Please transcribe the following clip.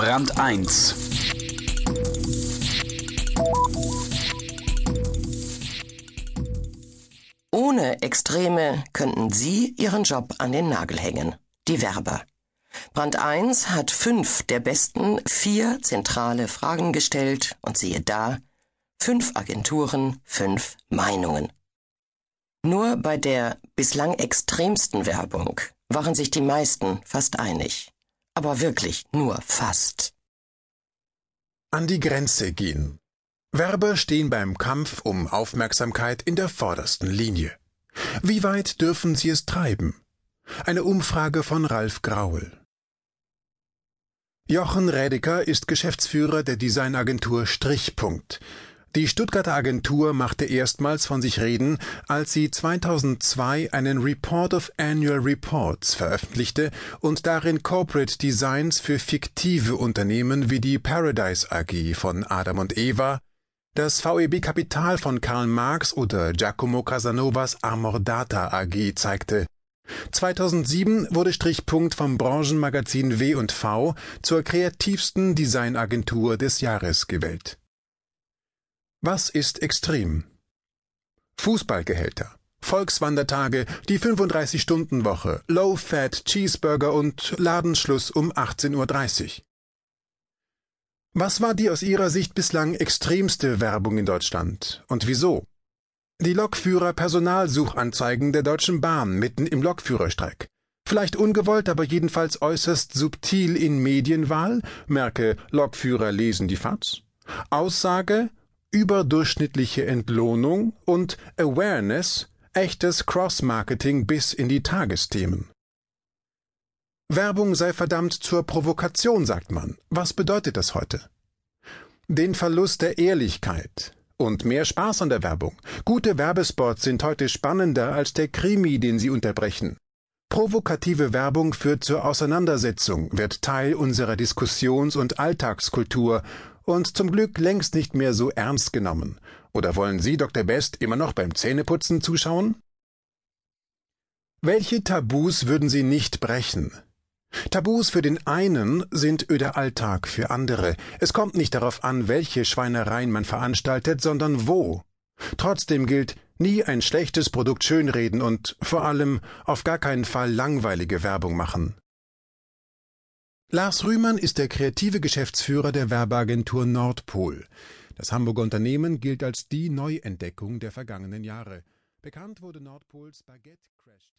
Brand 1 Ohne Extreme könnten Sie Ihren Job an den Nagel hängen. Die Werber. Brand 1 hat fünf der besten vier zentrale Fragen gestellt und siehe da, fünf Agenturen, fünf Meinungen. Nur bei der bislang extremsten Werbung waren sich die meisten fast einig. Aber wirklich nur fast. An die Grenze gehen. Werber stehen beim Kampf um Aufmerksamkeit in der vordersten Linie. Wie weit dürfen sie es treiben? Eine Umfrage von Ralf Graul. Jochen Rädecker ist Geschäftsführer der Designagentur Strichpunkt. Die Stuttgarter Agentur machte erstmals von sich reden, als sie 2002 einen Report of Annual Reports veröffentlichte und darin Corporate Designs für fiktive Unternehmen wie die Paradise AG von Adam und Eva, das VEB Kapital von Karl Marx oder Giacomo Casanovas Amordata AG zeigte. 2007 wurde Strichpunkt vom Branchenmagazin W&V zur kreativsten Designagentur des Jahres gewählt. Was ist extrem? Fußballgehälter, Volkswandertage, die 35-Stunden-Woche, Low-Fat Cheeseburger und Ladenschluss um 18.30 Uhr. Was war die aus Ihrer Sicht bislang extremste Werbung in Deutschland und wieso? Die Lokführer Personalsuchanzeigen der Deutschen Bahn mitten im Lokführerstreik. Vielleicht ungewollt, aber jedenfalls äußerst subtil in Medienwahl, merke Lokführer lesen die FAZ. Aussage überdurchschnittliche Entlohnung und Awareness, echtes Cross-Marketing bis in die Tagesthemen. Werbung sei verdammt zur Provokation, sagt man. Was bedeutet das heute? Den Verlust der Ehrlichkeit und mehr Spaß an der Werbung. Gute Werbespots sind heute spannender als der Krimi, den sie unterbrechen. Provokative Werbung führt zur Auseinandersetzung, wird Teil unserer Diskussions- und Alltagskultur und zum Glück längst nicht mehr so ernst genommen. Oder wollen Sie, Dr. Best, immer noch beim Zähneputzen zuschauen? Welche Tabus würden Sie nicht brechen? Tabus für den einen sind öder Alltag für andere. Es kommt nicht darauf an, welche Schweinereien man veranstaltet, sondern wo. Trotzdem gilt, nie ein schlechtes Produkt schönreden und vor allem auf gar keinen Fall langweilige Werbung machen. Lars Rühmann ist der kreative Geschäftsführer der Werbeagentur Nordpol. Das Hamburger Unternehmen gilt als die Neuentdeckung der vergangenen Jahre. Bekannt wurde Nordpols Baguette Crash